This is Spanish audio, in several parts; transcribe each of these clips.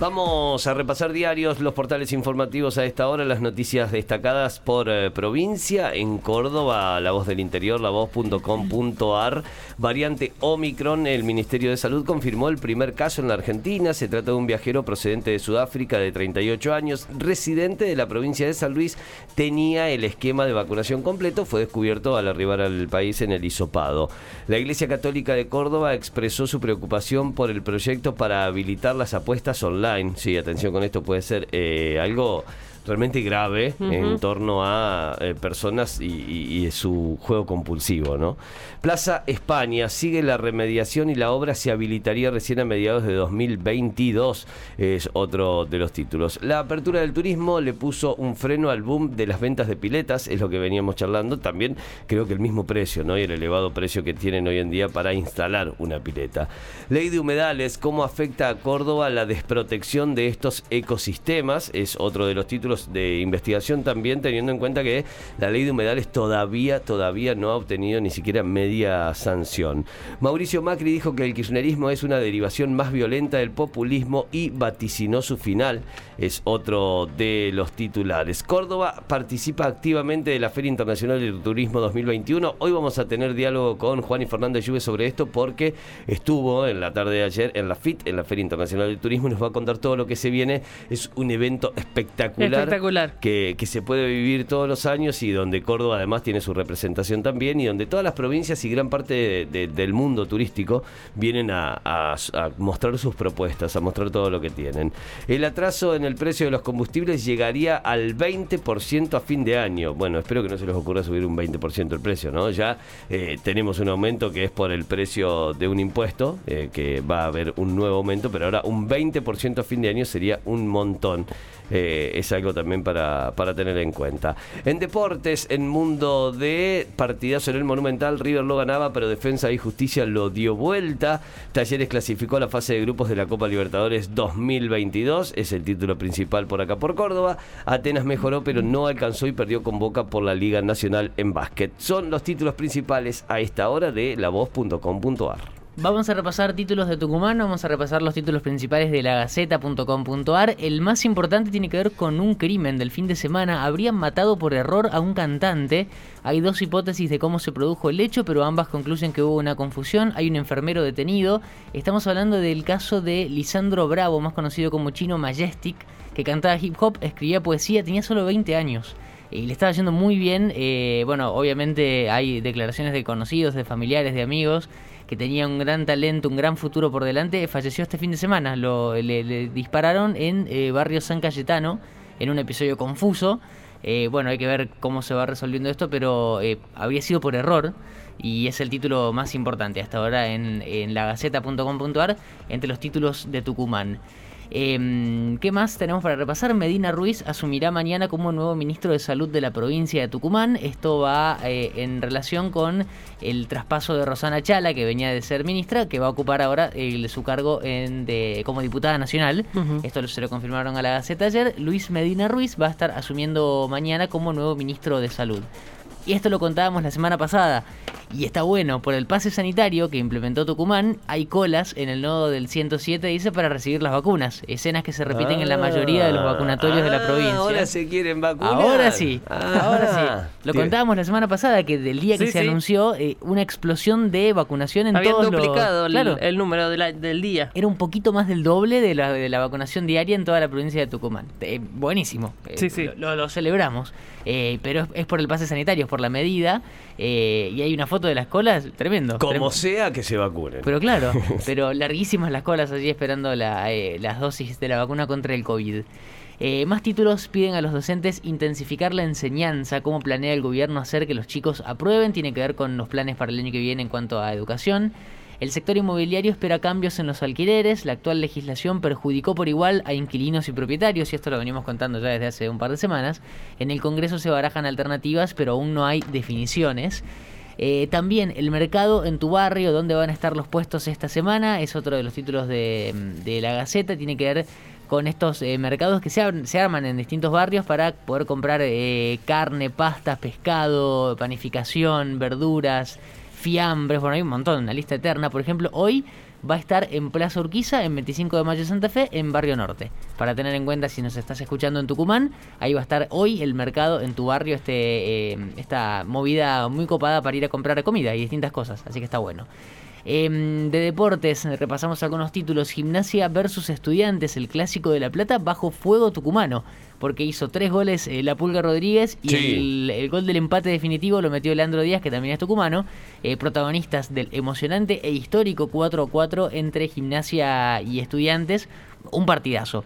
Vamos a repasar diarios, los portales informativos a esta hora, las noticias destacadas por eh, provincia. En Córdoba, La Voz del Interior, lavoz.com.ar. Variante Omicron, el Ministerio de Salud confirmó el primer caso en la Argentina. Se trata de un viajero procedente de Sudáfrica de 38 años, residente de la provincia de San Luis. Tenía el esquema de vacunación completo, fue descubierto al arribar al país en el hisopado. La Iglesia Católica de Córdoba expresó su preocupación por el proyecto para habilitar las apuestas online Sí, atención con esto, puede ser eh, algo realmente grave en torno a eh, personas y, su juego compulsivo. ¿no? Plaza España sigue la remediación y la obra se habilitaría recién a mediados de 2022, es otro de los títulos. La apertura del turismo le puso un freno al boom de las ventas de piletas, es lo que veníamos charlando. También creo que el mismo precio ¿no? y el elevado precio que tienen hoy en día para instalar una pileta. Ley de humedales, ¿cómo afecta a Córdoba la desprotección de estos ecosistemas? Es otro de los títulos de investigación también, teniendo en cuenta que la ley de humedales todavía, todavía no ha obtenido ni siquiera media sanción. Mauricio Macri dijo que el kirchnerismo es una derivación más violenta del populismo y vaticinó su final. Es otro de los titulares. Córdoba participa activamente de la Feria Internacional del Turismo 2021. Hoy vamos a tener diálogo con Juan y Fernández Lluve sobre esto porque estuvo en la tarde de ayer en la FIT, en la Feria Internacional del Turismo, y nos va a contar todo lo que se viene. Es un evento espectacular que, se puede vivir todos los años y donde Córdoba además tiene su representación también y donde todas las provincias y gran parte del mundo turístico vienen a, mostrar sus propuestas, a mostrar todo lo que tienen. El atraso en el precio de los combustibles llegaría al 20% a fin de año. Bueno, espero que no se les ocurra subir un 20% el precio, ¿no? Ya eh, tenemos un aumento que es por el precio de un impuesto, eh, que va a haber un nuevo aumento, pero ahora un 20% a fin de año sería un montón. Eh, es algo también para, para, tener en cuenta. En deportes, en mundo de partidazo en el Monumental, River lo ganaba, pero Defensa y Justicia lo dio vuelta. Talleres clasificó a la fase de grupos de la Copa Libertadores 2022, es el título principal por acá por Córdoba. Atenas mejoró, pero no alcanzó y perdió con Boca por la Liga Nacional en básquet. Son los títulos principales a esta hora de lavoz.com.ar. Vamos a repasar títulos de Tucumán, vamos a repasar los títulos principales de la Gaceta.com.ar. El más importante tiene que ver con un crimen del fin de semana. Habrían matado por error a un cantante. Hay dos hipótesis de cómo se produjo el hecho, pero ambas concluyen que hubo una confusión. Hay un enfermero detenido. Estamos hablando del caso de Lisandro Bravo, más conocido como Chino Majestic, que cantaba hip hop, escribía poesía, tenía solo 20 años y le estaba yendo muy bien. Eh, bueno, obviamente hay declaraciones de conocidos, de familiares, de amigos que tenía un gran talento, un gran futuro por delante, falleció este fin de semana. Lo, le, dispararon en eh, Barrio San Cayetano, en un episodio confuso. Eh, bueno, hay que ver cómo se va resolviendo esto, pero eh, había sido por error y es el título más importante hasta ahora en, en lagaceta.com.ar entre los títulos de Tucumán. Em, ¿Qué más tenemos para repasar? Medina Ruiz asumirá mañana como nuevo ministro de Salud de la provincia de Tucumán. Esto va eh, en relación con el traspaso de Rosana Chala, que venía de ser ministra, que va a ocupar ahora su cargo en, de, como diputada nacional. Esto se lo confirmaron a la Gaceta ayer. Luis Medina Ruiz va a estar asumiendo mañana como nuevo ministro de Salud. Y esto lo contábamos la semana pasada. Y está bueno, por el pase sanitario que implementó Tucumán, hay colas en el nodo del 107, dice, para recibir las vacunas. Escenas que se repiten en la mayoría de los vacunatorios de la ah, provincia. Ahora se quieren vacunar. Ahora sí, ahora sí. Ah, lo contábamos la semana pasada, que del día que se anunció, eh, una explosión de vacunación en Habían todos duplicado el, número del día. Era un poquito más del doble de la, de la vacunación diaria en toda la provincia de Tucumán. Eh, buenísimo. Eh, sí, sí. Lo, celebramos. pero es, por el pase sanitario, es por la medida. y hay una foto de las colas, tremendo. Como sea que se vacunen. Pero claro, pero larguísimas las colas allí esperando eh, las dosis de la vacuna contra el COVID. Eh, más títulos piden a los docentes intensificar la enseñanza, cómo planea el gobierno hacer que los chicos aprueben, tiene que ver con los planes para el año que viene en cuanto a educación. El sector inmobiliario espera cambios en los alquileres. La actual legislación perjudicó por igual a inquilinos y propietarios, y esto lo venimos contando ya desde hace un par de semanas. En el Congreso se barajan alternativas, pero aún no hay definiciones. Eh, también el mercado en tu barrio, donde van a estar los puestos esta semana, es otro de los títulos de, la Gaceta, tiene que ver con estos eh, mercados que se, se, arman en distintos barrios para poder comprar eh, carne, pastas, pescado, panificación, verduras, fiambres, bueno, hay un montón, una lista eterna. Por ejemplo, hoy va a estar en Plaza Urquiza, en 25 de mayo Santa Fe, en Barrio Norte. Para tener en cuenta si nos estás escuchando en Tucumán, ahí va a estar hoy el mercado en tu barrio, este, esta movida muy copada para ir a comprar comida y distintas cosas, así que está bueno. Em, de deportes, repasamos algunos títulos. Gimnasia versus Estudiantes, el clásico de La Plata, bajo fuego tucumano. Porque hizo tres goles eh, la Pulga Rodríguez y el, gol del empate definitivo lo metió Leandro Díaz, que también es tucumano. Eh, protagonistas del emocionante e histórico 4-4 entre Gimnasia y Estudiantes. Un partidazo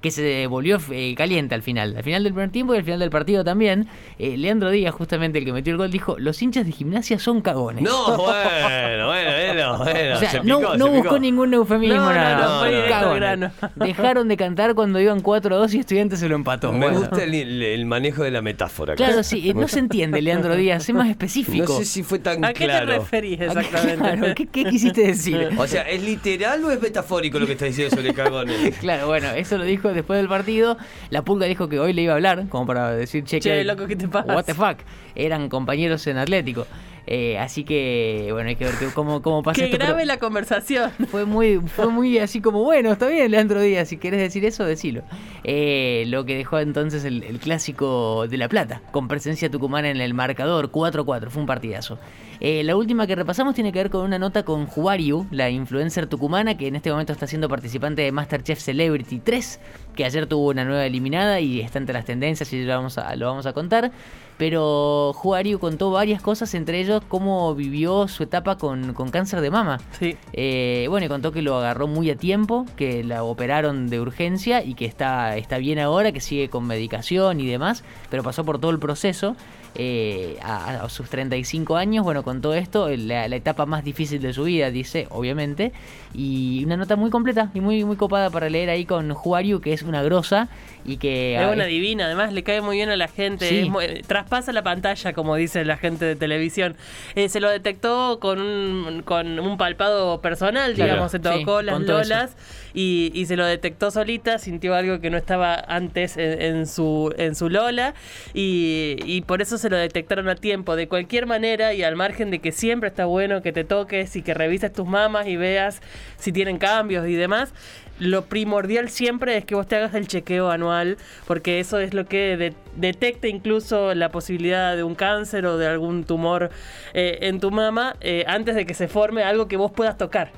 que se volvió eh, caliente al final. Al final del primer tiempo y al final del partido también. Eh, Leandro Díaz, justamente el que metió el gol, dijo: Los hinchas de gimnasia son cagones. No, bueno, bueno, bueno. O sea, no, no buscó ningún eufemismo, no, nada. No, Dejaron de cantar cuando iban 4-2 y estudiantes se lo Me gusta el, manejo de la metáfora. Claro, sí, no se entiende, Leandro Díaz, es más específico. No sé si fue tan claro. ¿A qué te referís exactamente? ¿qué, ¿qué, quisiste decir? O sea, ¿es literal o es metafórico lo que está diciendo sobre cagones? claro, bueno, eso lo dijo después del partido. La Pulga dijo que hoy le iba a hablar, como para decir, che, che loco, ¿qué te pasa? What the fuck. Eran compañeros en Atlético. Eh, así que, bueno, hay que ver cómo, cómo pasa Qué grave la conversación. Fue muy, fue muy así como, bueno, está bien, Leandro Díaz, si quieres decir eso, decilo. Eh, lo que dejó entonces el, clásico de La Plata, con presencia tucumana en el marcador, 4-4, fue un partidazo. Eh, la última que repasamos tiene que ver con una nota con Juariu, la influencer tucumana que en este momento está siendo participante de Masterchef Celebrity 3, que ayer tuvo una nueva eliminada y está entre las tendencias y lo vamos a, lo vamos a contar. Pero Juariu contó varias cosas, entre ellos cómo vivió su etapa con, cáncer de mama. Sí. Eh, bueno, y contó que lo agarró muy a tiempo, que la operaron de urgencia y que está, está bien ahora, que sigue con medicación y demás, pero pasó por todo el proceso. Eh, a, sus 35 años, bueno, con todo esto, la, etapa más difícil de su vida, dice, obviamente, y una nota muy completa y muy, muy copada para leer ahí con Juariu, que es una grosa y que... Es una divina, además le cae muy bien a la gente, traspasa la pantalla, como dice la gente de televisión. Eh, se lo detectó con un, con un palpado personal, digamos, se tocó las lolas y, se lo detectó solita, sintió algo que no estaba antes en, su, en su lola y, y por eso se lo detectaron a tiempo. De cualquier manera y al margen de que siempre está bueno que te toques y que revises tus mamas y veas si tienen cambios y demás, lo primordial siempre es que vos te hagas el chequeo anual, porque eso es lo que detecta incluso la posibilidad de un cáncer o de algún tumor eh, en tu mama eh, antes de que se forme algo que vos puedas tocar.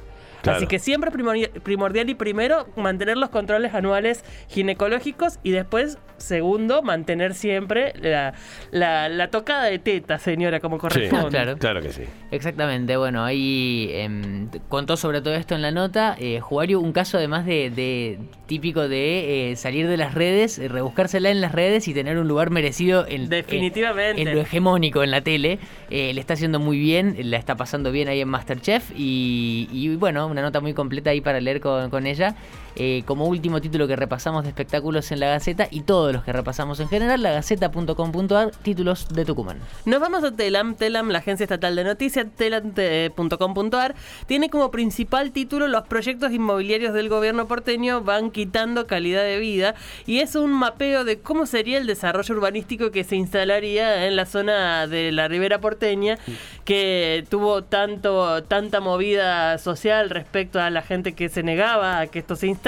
Así que siempre primordial y primero mantener los controles anuales ginecológicos y después, segundo, mantener siempre la, tocada de teta, señora, como corresponde. claro. claro que sí. Exactamente, bueno, ahí em, contó sobre todo esto en la nota. Eh, Juario, un caso además de, típico de eh, salir de las redes, eh, rebuscársela en las redes y tener un lugar merecido en, Definitivamente. en lo hegemónico en la tele. le está haciendo muy bien, la está pasando bien ahí en Masterchef y, y bueno, una nota muy completa ahí para leer con, con ella. Eh, como último título que repasamos de espectáculos en la Gaceta y todos los que repasamos en general, la gaceta.com.ar, títulos de Tucumán. Nos vamos a Telam. Telam, la agencia estatal de noticias, telam.com.ar, tiene como principal título los proyectos inmobiliarios del gobierno porteño van quitando calidad de vida y es un mapeo de cómo sería el desarrollo urbanístico que se instalaría en la zona de la Ribera porteña que tuvo tanto tanta movida social respecto a la gente que se negaba a que esto se instale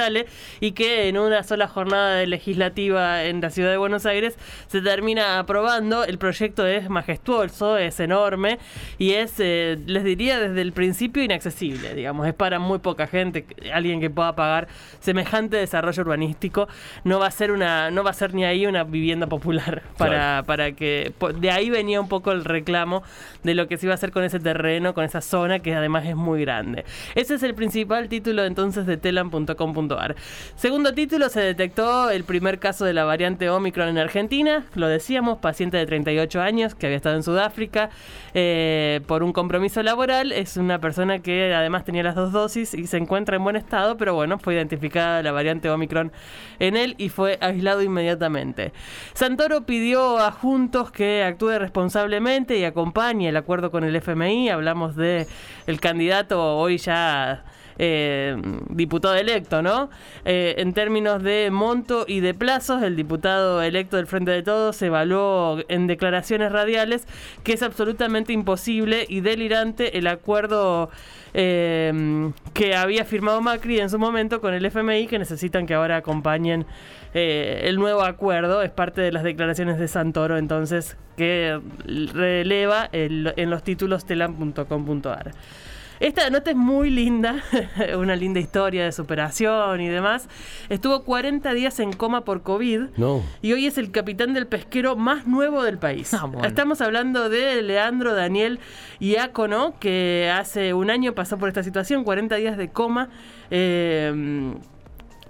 y que en una sola jornada legislativa en la ciudad de Buenos Aires se termina aprobando. El proyecto es majestuoso, es enorme y es, eh, les diría desde el principio, inaccesible. Digamos, es para muy poca gente, alguien que pueda pagar semejante desarrollo urbanístico. No va a ser una, no va a ser ni ahí una vivienda popular para, para que de ahí venía un poco el reclamo de lo que se iba a hacer con ese terreno, con esa zona que además es muy grande. Ese es el principal título entonces de Segundo título, se detectó el primer caso de la variante Omicron en Argentina. Lo decíamos, paciente de 38 años que había estado en Sudáfrica eh, por un compromiso laboral. Es una persona que además tenía las dos dosis y se encuentra en buen estado, pero bueno, fue identificada la variante Omicron en él y fue aislado inmediatamente. Santoro pidió a Juntos que actúe responsablemente y acompañe el acuerdo con el FMI. Hablamos de el candidato hoy ya eh, diputado electo, ¿no? Eh, en términos de monto y de plazos, el diputado electo del Frente de Todos evaluó en declaraciones radiales que es absolutamente imposible y delirante el acuerdo eh, que había firmado Macri en su momento con el FMI, que necesitan que ahora acompañen el nuevo acuerdo. Es parte de las declaraciones de Santoro, entonces, que releva el- en los títulos telam.com.ar. Esta nota es muy linda, una linda historia de superación y demás. Estuvo 40 días en coma por COVID No. y hoy es el capitán del pesquero más nuevo del país. Ah, bueno. Estamos hablando de Leandro Daniel Iacono, que hace un año pasó por esta situación, 40 días de coma. eh,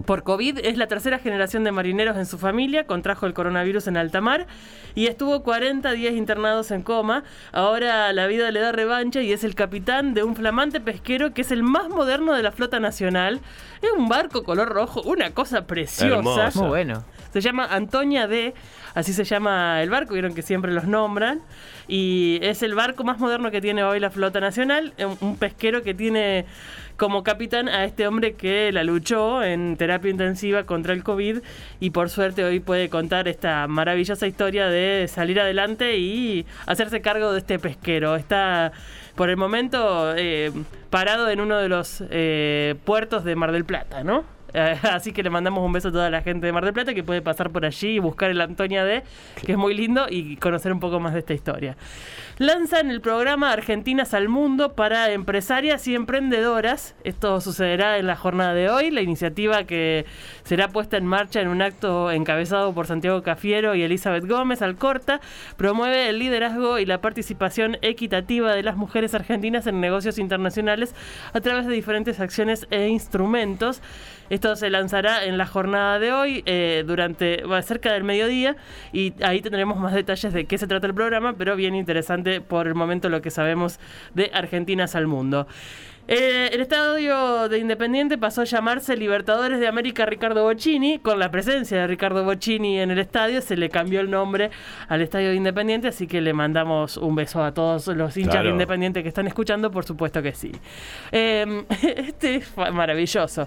por COVID es la tercera generación de marineros en su familia, contrajo el coronavirus en alta mar y estuvo 40 días internados en coma. Ahora la vida le da revancha y es el capitán de un flamante pesquero que es el más moderno de la flota nacional. Es un barco color rojo, una cosa preciosa. Hermoso. Muy bueno. Se llama Antonia D, así se llama el barco, vieron que siempre los nombran. Y es el barco más moderno que tiene hoy la flota nacional, un pesquero que tiene como capitán a este hombre que la luchó en terapia intensiva contra el COVID y por suerte hoy puede contar esta maravillosa historia de salir adelante y hacerse cargo de este pesquero. Está por el momento eh, parado en uno de los eh, puertos de Mar del Plata, ¿no? Así que le mandamos un beso a toda la gente de Mar del Plata que puede pasar por allí y buscar el Antonia D, que es muy lindo, y conocer un poco más de esta historia. Lanzan el programa Argentinas al Mundo para empresarias y emprendedoras. Esto sucederá en la jornada de hoy. La iniciativa que será puesta en marcha en un acto encabezado por Santiago Cafiero y Elizabeth Gómez Alcorta promueve el liderazgo y la participación equitativa de las mujeres argentinas en negocios internacionales a través de diferentes acciones e instrumentos. Esto se lanzará en la jornada de hoy, eh, durante cerca del mediodía, y ahí tendremos más detalles de qué se trata el programa, pero bien interesante por el momento lo que sabemos de Argentinas al Mundo. Eh, el estadio de Independiente pasó a llamarse Libertadores de América Ricardo Bocini. Con la presencia de Ricardo Bocini en el estadio, se le cambió el nombre al estadio de Independiente. Así que le mandamos un beso a todos los hinchas Claro. de Independiente que están escuchando, por supuesto que sí. Eh, este es fa- maravilloso.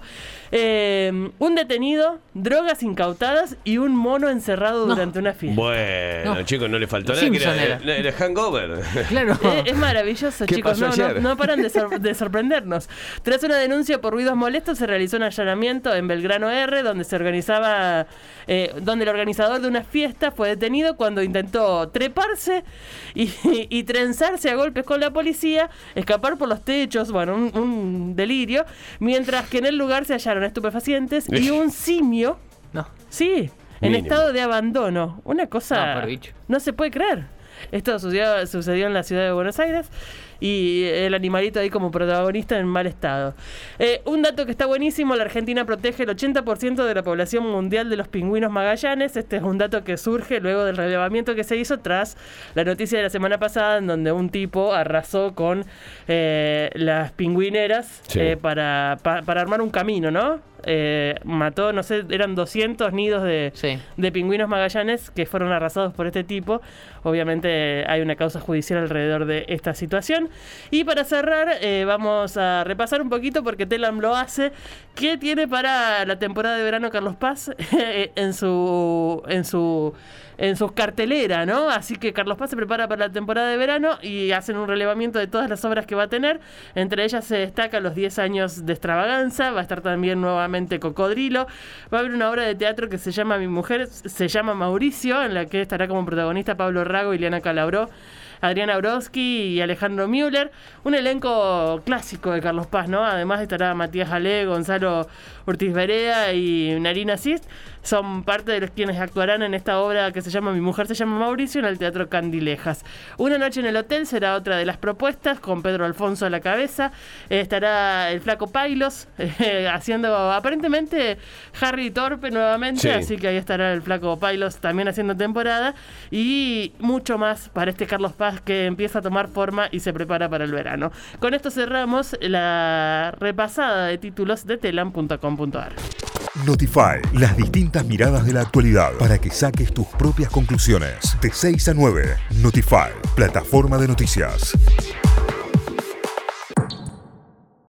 Eh, un detenido, drogas incautadas y un mono encerrado No. durante una fiesta. Bueno, No. chicos, no le faltó nada. era, era. era hangover. Claro. Eh, es maravilloso, ¿Qué chicos. pasó No, no, ayer? no paran de, sor- de Tras una denuncia por ruidos molestos, se realizó un allanamiento en Belgrano R, donde se organizaba, eh, donde el organizador de una fiesta fue detenido cuando intentó treparse y, y trenzarse a golpes con la policía, escapar por los techos, bueno, un, un delirio, mientras que en el lugar se hallaron estupefacientes y un simio, No. sí, en Mínimo. estado de abandono. Una cosa No, por bicho. no se puede creer. Esto sucedió, sucedió en la ciudad de Buenos Aires y el animalito ahí como protagonista en mal estado. Eh, un dato que está buenísimo, la Argentina protege el 80% de la población mundial de los pingüinos magallanes. Este es un dato que surge luego del relevamiento que se hizo tras la noticia de la semana pasada en donde un tipo arrasó con eh, las pingüineras Sí. eh, para, pa- para armar un camino, ¿no? Eh, mató, no sé, eran 200 nidos de, Sí. de pingüinos magallanes que fueron arrasados por este tipo. Obviamente hay una causa judicial alrededor de esta situación. Y para cerrar, eh, vamos a repasar un poquito porque Telam lo hace. ¿Qué tiene para la temporada de verano Carlos Paz en su en su en cartelera, ¿no? Así que Carlos Paz se prepara para la temporada de verano y hacen un relevamiento de todas las obras que va a tener. Entre ellas se destaca los 10 años de extravaganza, va a estar también nuevamente Cocodrilo, va a haber una obra de teatro que se llama Mi mujer, se llama Mauricio, en la que estará como protagonista Pablo Rago, Ileana Calabró. Adriana Broski y Alejandro Müller. Un elenco clásico de Carlos Paz, ¿no? Además estará Matías Jalé, Gonzalo Ortiz Berea y Narina Sist. Son parte de los quienes actuarán en esta obra que se llama Mi mujer se llama Mauricio en el Teatro Candilejas. Una noche en el hotel será otra de las propuestas, con Pedro Alfonso a la cabeza. Eh, estará el flaco Pailos eh, haciendo aparentemente Harry Torpe nuevamente, Sí. así que ahí estará el flaco Pailos también haciendo temporada. Y mucho más para este Carlos Paz que empieza a tomar forma y se prepara para el verano. Con esto cerramos la repasada de títulos de telam.com.ar. Notify, las distintas miradas de la actualidad para que saques tus propias conclusiones. De 6 a 9, Notify, plataforma de noticias.